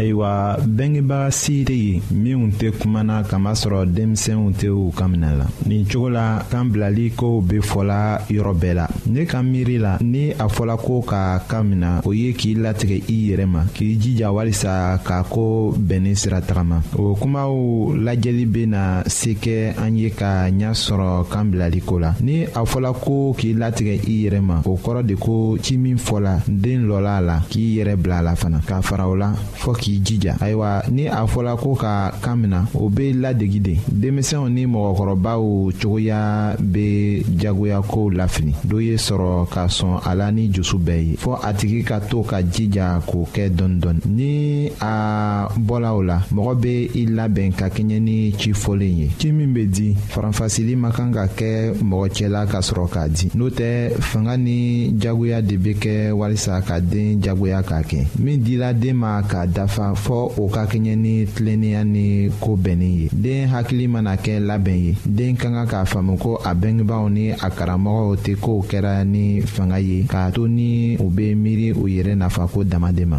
ayiwa bengebaga si tɛ yen minnu tɛ kumana kamasɔrɔ denmisɛnw tɛ u ka minɛ la nin cogo la kan bilali kow bɛ fɔla yɔrɔ bɛɛ la ne ka miiri la ni a fɔla ko ka kan mina o ye k'i latigɛ i yɛrɛ ma k'i jija walisa ka ko bɛnni sira tagama o kumaw lajɛli bɛ na na se kɛ an ye ka ɲɛ sɔrɔ kan bilali ko la ni a fɔla ko k'i latigɛ i yɛrɛ ma o kɔrɔ de ko ci min fɔla den lɔla a la k'i yɛrɛ bila a la fana k'a fara o la fɔɔ k'i jija ayiwa ni a fɔla ko ka kan mina o be ladegi de denmisɛnw ni mɔgɔkɔrɔbaw cogoya be jagoya kow lafili dɔ ye sɔrɔ ka sɔn a la ni jusu bɛɛ ye fɔɔ a tigi ka to ka jija k'o kɛ dɔɔni dɔɔni ni a bɔla o la mɔgɔ bɛ i labɛn ka kɛɲɛ ni ci fɔlen ye ci min bɛ di faranfasili ma kan ka kɛ mɔgɔ cɛla ka sɔrɔ k'a di n'o tɛ fanga ni jagoya de bɛ kɛ walisa ka den jagoya k'a kɛ min dira den ma k'a dafa fɔ o ka kɛɲɛ ni tilennenya ni ko bɛnnen ye den hakili mana kɛ labɛn ye den ka kan k'a faamu ko a bɛngebaaw ni a karamɔgɔw tɛ kow kɛra ni fanga ye k'a to ni u bɛ miiri u yɛrɛ nafa ko dama de ma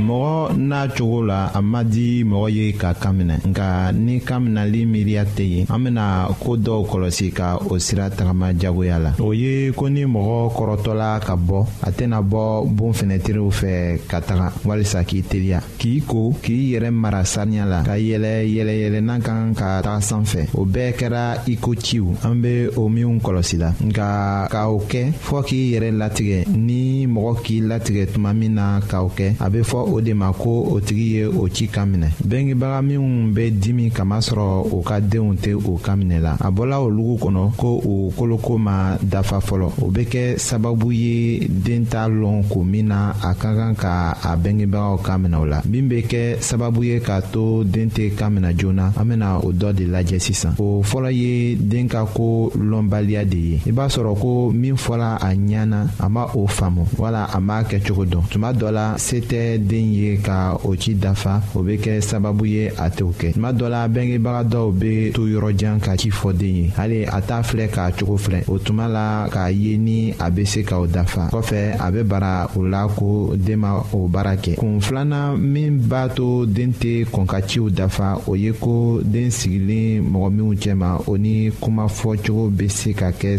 mɔgɔ n'a cogo la a ma di mɔgɔ ye ka kan minɛ nka ni kan minɛli miiriya tɛ yen an bɛna ko dɔw kɔlɔsi ka o sira tagama jagoya la o ye ko ni mɔgɔ kɔrɔtɔla ka bɔ a tɛna bɔ bon fɛnɛtiriw fɛ ka taga walisa k'i teliya k'i ko k'i yɛrɛ mara saniya la ka yɛlɛ yɛlɛyɛlɛnna kan ka taga sanfɛ o bɛɛ kɛra i ko ciw an bɛ o minw kɔlɔsi la nka ka o kɛ fɔɔ k'i yɛrɛ latigɛ ni mɔgɔ k'i latigɛ tigɛ tuma min na k'aw kɛ a bɛ fɔ o de ma ko o tigi ye o ci kan minɛ bengebaga minnu bɛ dimi kamasɔrɔ u ka denw tɛ u kan minɛ la a bɔla olugu kɔnɔ ko u koloko ma dafa fɔlɔ o bɛ kɛ sababu ye den t'a lɔn ko min na a ka kan ka a bengebagaw kan minɛ o la min bɛ kɛ sababu ye k'a to den tɛ kan minɛ joona an bɛna o dɔ de lajɛ sisan o fɔlɔ ye den ka ko lɔnbaliya de ye i b'a sɔrɔ ko min fɔra a ɲɛ na a ma k'o faamu wala a m'a kɛ cogo dɔn tuma dɔ la se tɛ den ye ka o ci dafa o bɛ kɛ sababu ye a t'o kɛ tuma dɔ la bɛngebaga dɔw bɛ to yɔrɔ jan ka ci fɔ den ye hali a t'a filɛ k'a cogo filɛ o tuma la k'a ye ni a bɛ se ka o dafa kɔfɛ a bɛ bara o la ko den ma o baara kɛ kun filanan min b'a to den tɛ kɔn ka ciw dafa o ye ko den sigilen mɔgɔ minnu cɛma o ni kuma fɔ cogo bɛ se ka kɛ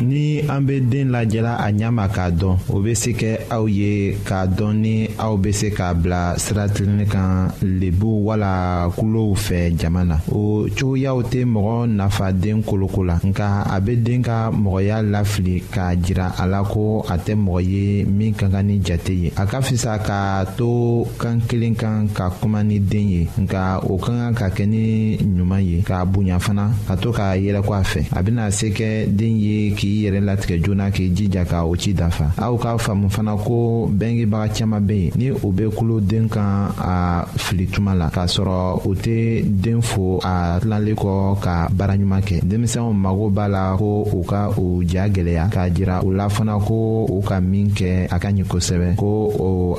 ni an be den lajɛla a ɲama k'a dɔn o be se kɛ aw ye k'a dɔn ni aw be se k'a bila sira tilennin kan lebu wala kulow fɛ jama na o cogoyaw tɛ mɔgɔ nafa den koloko la nka a be den ka mɔgɔya lafili k'a jira a la ko a tɛ mɔgɔ ye min ka kan ni jate ye a ka fisa k'a to kan kelen kan ka kuma ni den ye nka o ka kan ka kɛ ni ɲuman ye k'a bonya fana ka to k'a yɛlɛko a fɛ a bɛna se kɛ den ye k'i yɛrɛ latigɛ joona k'i jija ka o ci dafa aw k'a faamu fana ko bɛngebaga caman bɛ yen ni o bɛ kulo den kan a fili tuma la k'a sɔrɔ o tɛ den fo a tilalen kɔ ka baara ɲuman kɛ denmisɛnw mago b'a la ko u ka u ja gɛlɛya k'a jira u la fana ko u ka min kɛ a ka ɲi kosɛbɛ ko o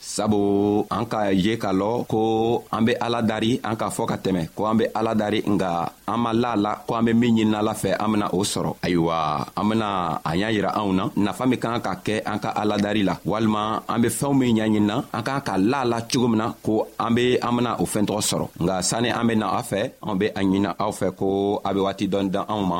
sabu an ka ye k'a lɔ ko an be ala dari an k'a fɔ ka tɛmɛ ko an be ala dari nga an ma la la ko an be min ɲinina ala fɛ an bena o sɔrɔ ayiwa an bena a y'a yira anw na nafa min kan ka kɛ an ka ala dari la walima an be fɛɛnw min ɲaɲinina an kan ka la la cogo min na ko an be an bena o fɛɛn tɔgɔ sɔrɔ nga sanni an bena a fɛ an be a ɲinina aw fɛ ko a be waati dɔn dan anw ma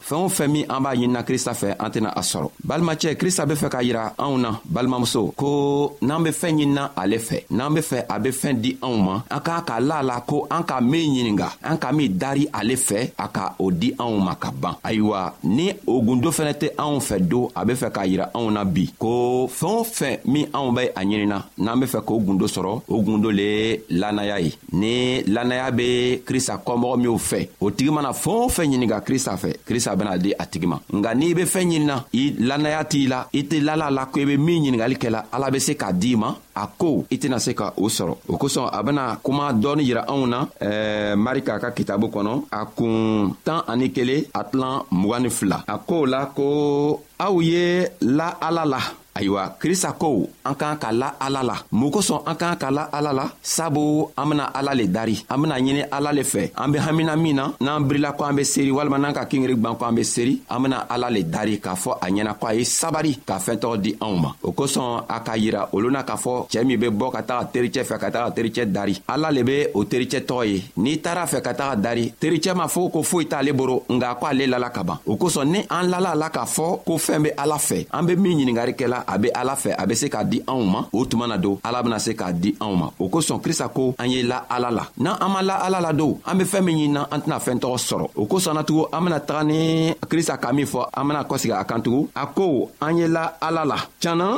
fɛɛn o fɛn min an b'a ɲinina krista fɛ an tɛna a sɔrɔ balimacɛ krista be fɛ k'a yira anw na balimamuso ko n'an be fɛɛn ɲinina ale fɛ n'an be fɛ a be fɛɛn di anw ma an k'a k'a la la ko an ka min ɲininga an ka min dari ale fɛ a ka o di anw ma ka ban ayiwa ni o gundo fɛnɛ tɛ anw fɛ don a be fɛ k'a yira anw na bi ko fɛɛn o fɛn min anw bɛ a ɲinina n'an be fɛ k'o gundo sɔrɔ o gundo le lannaya ye ni lannaya be krista kɔmɔgɔ minw fɛ o tigi mana fɛɛn o fɛn ɲininka krista fɛ krista bena di a tigi ma nka n'i be fɛɛn ɲinina i lannaya t'i la i tɛ lala la ko i be min ɲiningali kɛla ala be se k'a d'i ma a ko i tɛna se ka o sɔrɔ o kosɔn a bena kuma dɔɔni yira anw na ɛɛ marika ka kitabu kɔnɔ a kun tan ani kelen a tilan mugan ni fila a koo la ko aw ye la ala la ayiwa krista ko an k'an ka la ala la mun kosɔn an k'an ka la ala la sabu an bena ala le dari an bena ɲini ala le fɛ an be hamina min na n'an birila ko an be seeri walima n'an ka kingeri gwan ko an be seeri an bena ala le dari k'a fɔ a ɲɛna ko a ye sabari ka fɛɛn tɔgɔ di anw ma o kosɔn a k'a yira olu na k'a fɔ cɛɛ min be bɔ ka taga tericɛ fɛ ka taga tericɛ dari ala le be o tericɛ tɔgɔ ye n'i taara fɛ ka taga dari tericɛ m'a fɔ ko foyi t'ale boro nga ko ale lala ka ban o kosɔn ni an lala la k'a fɔ ko fɛɛn be ala fɛ an be min ɲiningari kɛla a be ala fɛ a be se k'a di anw ma o tuma na don ala bena se k'a di anw ma o kosɔn krista ko an ye la ala la n'an an ma la ala la don an be fɛɛn min ɲinina an tɛna fɛɛn tɔgɔ sɔrɔ o kosɔn natugun an bena taga ni krista ka min fɔ an bena kɔsegi a kan tugun a ko an ye la ala la can na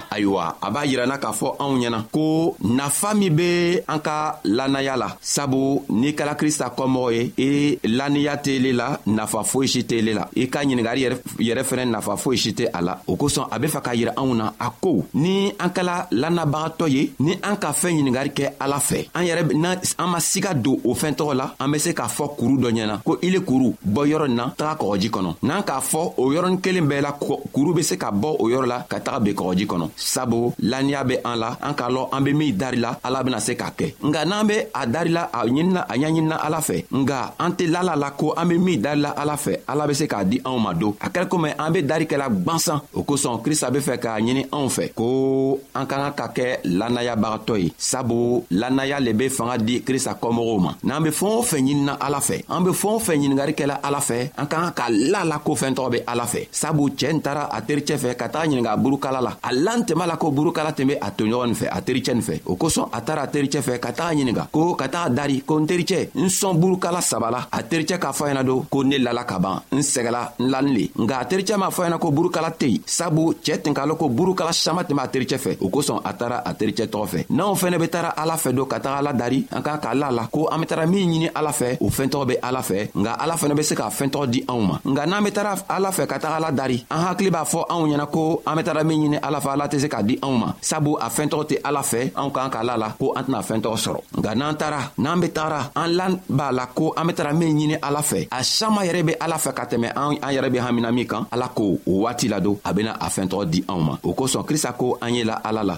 ayiwa a b'a yirana k'a fɔ anw ɲɛna ko nafa min be an ka lannaya la sabu n'i kɛla krista kɔmɔgɔ ye i e laniya tele la nafa foyi si tele la i ka ɲiningari yɛrɛ fɛnɛ nafa foyi si tɛ a la o kosɔn a be fɛ k'a yira anw na a ko ni an kɛla lannabagatɔ ye ni an ka fɛɛn ɲiningari kɛ ala fɛ an yɛrɛ an ma siga don o fɛɛn tɔgɔ la an be se k'a fɔ kuru dɔ ɲɛna ko ile kuru bɔ yɔrɔ nin na taga kɔgɔji kɔnɔ n'an k'a fɔ o yɔrɔnin kelen bɛɛ la kuru be se ka bɔ o yɔrɔ la ka taga ben kɔgɔji kɔnɔ sabu laniya be an la an k'a lɔn an be min dari la ala bena se k'a kɛ nka n'an be a dari la a ɲinina a ɲaɲinina ala fɛ nga an tɛ lala la ko an be min dari la ala fɛ ala be se k'a di anw ma don a kɛra komi an be dari kɛla gwansan o kosɔn krista be fɛ k'a ɲini anw fɛ ko an ka kan ka kɛ lanayabagatɔ ye sabu lanaya le be fanga di krista kɔmɔgɔw ma n'an be fɛɛn o fɛn ɲinina ala fɛ an be fɛɛn o fɛn ɲiningari kɛla ala fɛ an ka kan ka la la ko fɛɛn tɔgɔ be ala fɛ sabu cɛɛ n taara a tericɛ fɛ ka taga ɲininga burukala la a lan tɛma la ko burukala tun be a toɲɔgɔn nin fɛ a tericɛ nin fɛ o kosɔn a taara a tericɛ fɛ ka taga ɲininga ko ka taga dari ko n tericɛ n sɔn burukala saba la a tericɛ k'a fɔ ɲɛna don ko ne lala ka ban n sɛgɛla n lani le nka a tericɛ m'a fɔ ɲɛna ko burukala tɛ yen sabu cɛɛ tun k'a lɔn ko burukala sama tun b'a tericɛ fɛ o kosɔn a taara a tericɛ tɔgɔ fɛ n'anw fɛnɛ be taara ala fɛ don ka taga ala dari an ka k'a la la ko an be tara min ɲini ala fɛ o fɛn tɔgɔ be ala fɛ nka ala fɛnɛ be se ka fɛntɔgɔ di anw ma nka n'an be tara ala fɛ ka taga ala dari an hakili b'a fɔ anw ɲɛna ko an be tara min ɲini ala fɛ ala tɛ se k'a di anw ma sabu a fɛntɔgɔ tɛ ala fɛ anw k'an k'a la la ko an tɛna fɛntɔgɔ sɔrɔ nka n'an tara n'an be tagara an lan b'a la ko an be tara min ɲini ala fɛ a sama yɛrɛ be ala fɛ ka tɛmɛ an yɛrɛ be hamina min kan ala ko o waati la don a bena a fɛntɔgɔ di anw ma o kosɔn krista ko an ye la ala la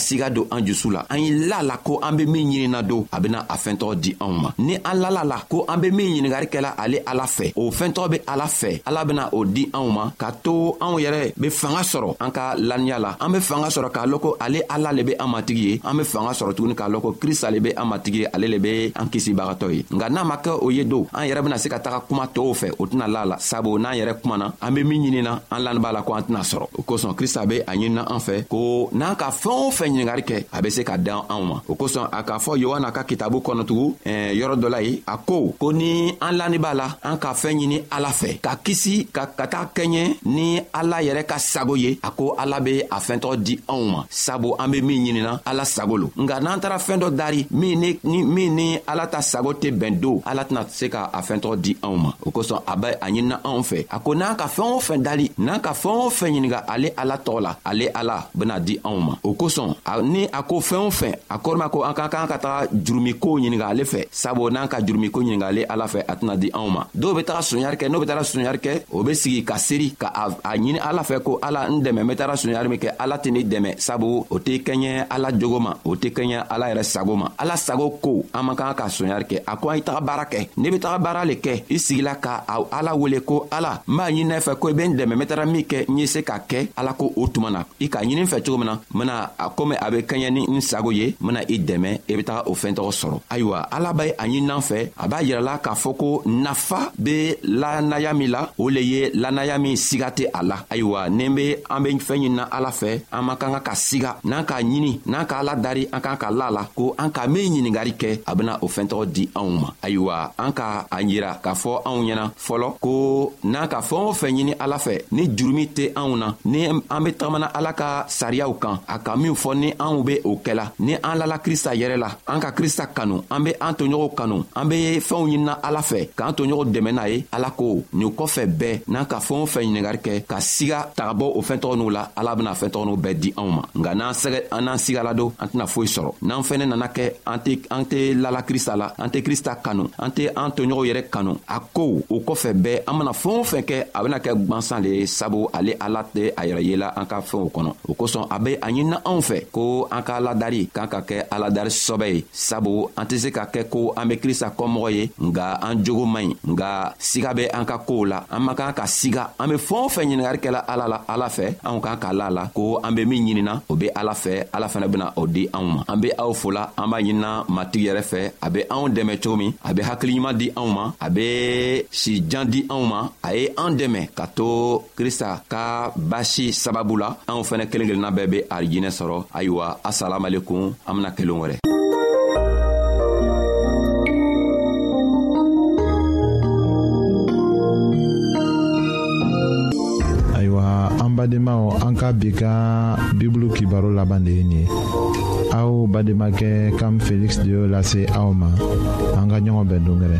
siga don an jusu la an ye la la ko an be min ɲinina don a bena a fɛntɔgɔ di anw ma ni an lala la ko an be min ɲiningari kɛla ale ala fɛ o fɛntɔgɔ be ala fɛ ala bena o di anw ma k'a to anw yɛrɛ be fanga sɔrɔ an ka laniya la an be fanga sɔrɔ k'a lɔn ko ale ala le be an matigi ye an be fanga sɔrɔ tuguni k'a lɔn ko krista le be an matigi ye ale le be an kisibagatɔ ye nka n'a ma kɛ o ye don an yɛrɛ bena se ka taga kuma tɔɔw fɛ o tɛna la la sabu n'an yɛrɛ kumana an be min ɲinina an lani b'a la ko an tɛna sɔrɔ o kosɔn krista be a ɲinina an fɛ ko n'an ka fɛɛn o fɛn ɲiningari kɛ a be se ka dan anw ma o kosɔn a k'a fɔ yohana ka kitabu kɔnɔtugu eh, yɔrɔ dɔ la ye a ko ko ni an lani b'a la an ka fɛɛn ɲini ala fɛ ka kisi ka ka taa kɛɲɛ ni ala yɛrɛ ka sago ye a ko ala be a fɛntɔgɔ di anw ma sabu an be min ɲinina ala sago lo nka n'an taara fɛɛn dɔ dari min ni ala ta sago tɛ bɛn don ala tɛna se ka a fɛn tɔgɔ di anw ma o kosɔn a bɛ a ɲinina anw fɛ a ko n'an ka fɛɛn o fɛn dali n'an ka fɛɛn o fɛn ɲininka ale ala tɔgɔ la ale ala bena di anw ma o kosɔn ni a ko fɛɛn o fɛn a kɔrɔma ko an ka kan ka taga jurumikow ɲininka ale fɛ sabu n'an ka jurumiko ɲininka ale ala fɛ a tɛna di anw ma dɔw be taga soɲari kɛ n'o be taga soɲari kɛ o be sigi ka seri ka a ɲini ala fɛ ko ala n dɛmɛ n be taga soɲari min kɛ ala tɛ ne dɛmɛ sabu o tɛ kɛɲɛ ala jogo ma o tɛ kɛɲɛ ala yɛrɛ sago ma ala sago ko an man kan ka soɲari kɛ a ko a ye taga baara kɛ ne be taga baara le kɛ i sigila ka a ala wele ko ala n b'a ɲininɛ fɛ ko i be n dɛmɛ me tara min kɛ n ye se k'a kɛ ala ko o tuma na i k'a ɲinin fɛ cogo min na mina a komi a be kaɲɛ ni n sago ye mina i dɛmɛ i be taga o fɛɛn tɔgɔ sɔrɔ ayiwa ala be a ɲininan fɛ a b'a yirɛla k'a fɔ ko nafa be lanaya min la o le ye lanaya min siga tɛ a la ayiwa ni be an be fɛɛn ɲinina ala fɛ an man kan ka ka siga n'an k'a ɲini n'an k'a la dari an kan ka la la ko an ka min ɲiningari kɛ a bena o fɛɛn tɔgɔ di anw ma ayiwa an ka a yira k'a fɔ anw ɲɛna fɔlɔ ko n'an ka fɛɛn o fɛn ɲini ala fɛ ni jurumi tɛ anw na ni an be tagamana ala ka sariyaw kan a ka min fɔ ni anw be o kɛla ni an lala krista yɛrɛ la an ka krista kanu an be an toɲɔgɔnw kanu an be fɛnw ɲinina ala fɛ k'an toɲɔgɔn dɛmɛ n'a ye ala ko nin kɔfɛ bɛɛ n'an ka fɛɛn o fɛn ɲiningari kɛ ka siga tagabɔ o fɛɛn tɔgɔ n'u la ala bena fɛɛn tɔgɔ n'u bɛɛ di anw ma nka n'an sɛgɛ an n'an sigala don an tɛna foyi sɔrɔ n'an fɛnɛ nana kɛ an tɛ an tɛ lala krista la an tɛ krista kanu an tɛ an toɲɔgɔnw yɛrɛ kanu a kow o kɔfɛ bɛɛ an mana fɛn o fɛn kɛ a bena kɛ gwansan le ye sabu ale ala tɛ a yɛrɛ yela an ka fɛnw kɔnɔ o kosɔn a be a ɲinina anw fɛ ko an ka aladari k'an ka kɛ aladari sɔbɛ ye sabu an tɛ se ka kɛ ko an be krista kɔmɔgɔ ye nga an jogo man ɲi nga siga be an ka koow la an man kan ka siga an be fɛɛn o fɛn ɲiningari kɛla ala la ala fɛ anw kan k'a la la ko an be min ɲinina o be ala fɛ ala fɛnɛ bena o di anw ma an be aw fola an b'a ɲinina matigi yɛrɛ fɛ a be anw dɛmɛ cogo min a be hakiliɲuman di anw ma a be si jan di anw ma a ye an dɛmɛ ka to krista ka basi sababu la anw fɛnɛ kelen kelenna bɛɛ be arijinɛ sɔrɔ ayiwa asalamalekum an bena kelen wɛrɛ ayiwa an badenmaw an ka bi ka bibulu kibaro laban de ye nin ye aw bademakɛ kam feliksi de y'o lase aw ma an ka ɲɔgɔn bɛn dongɛrɛ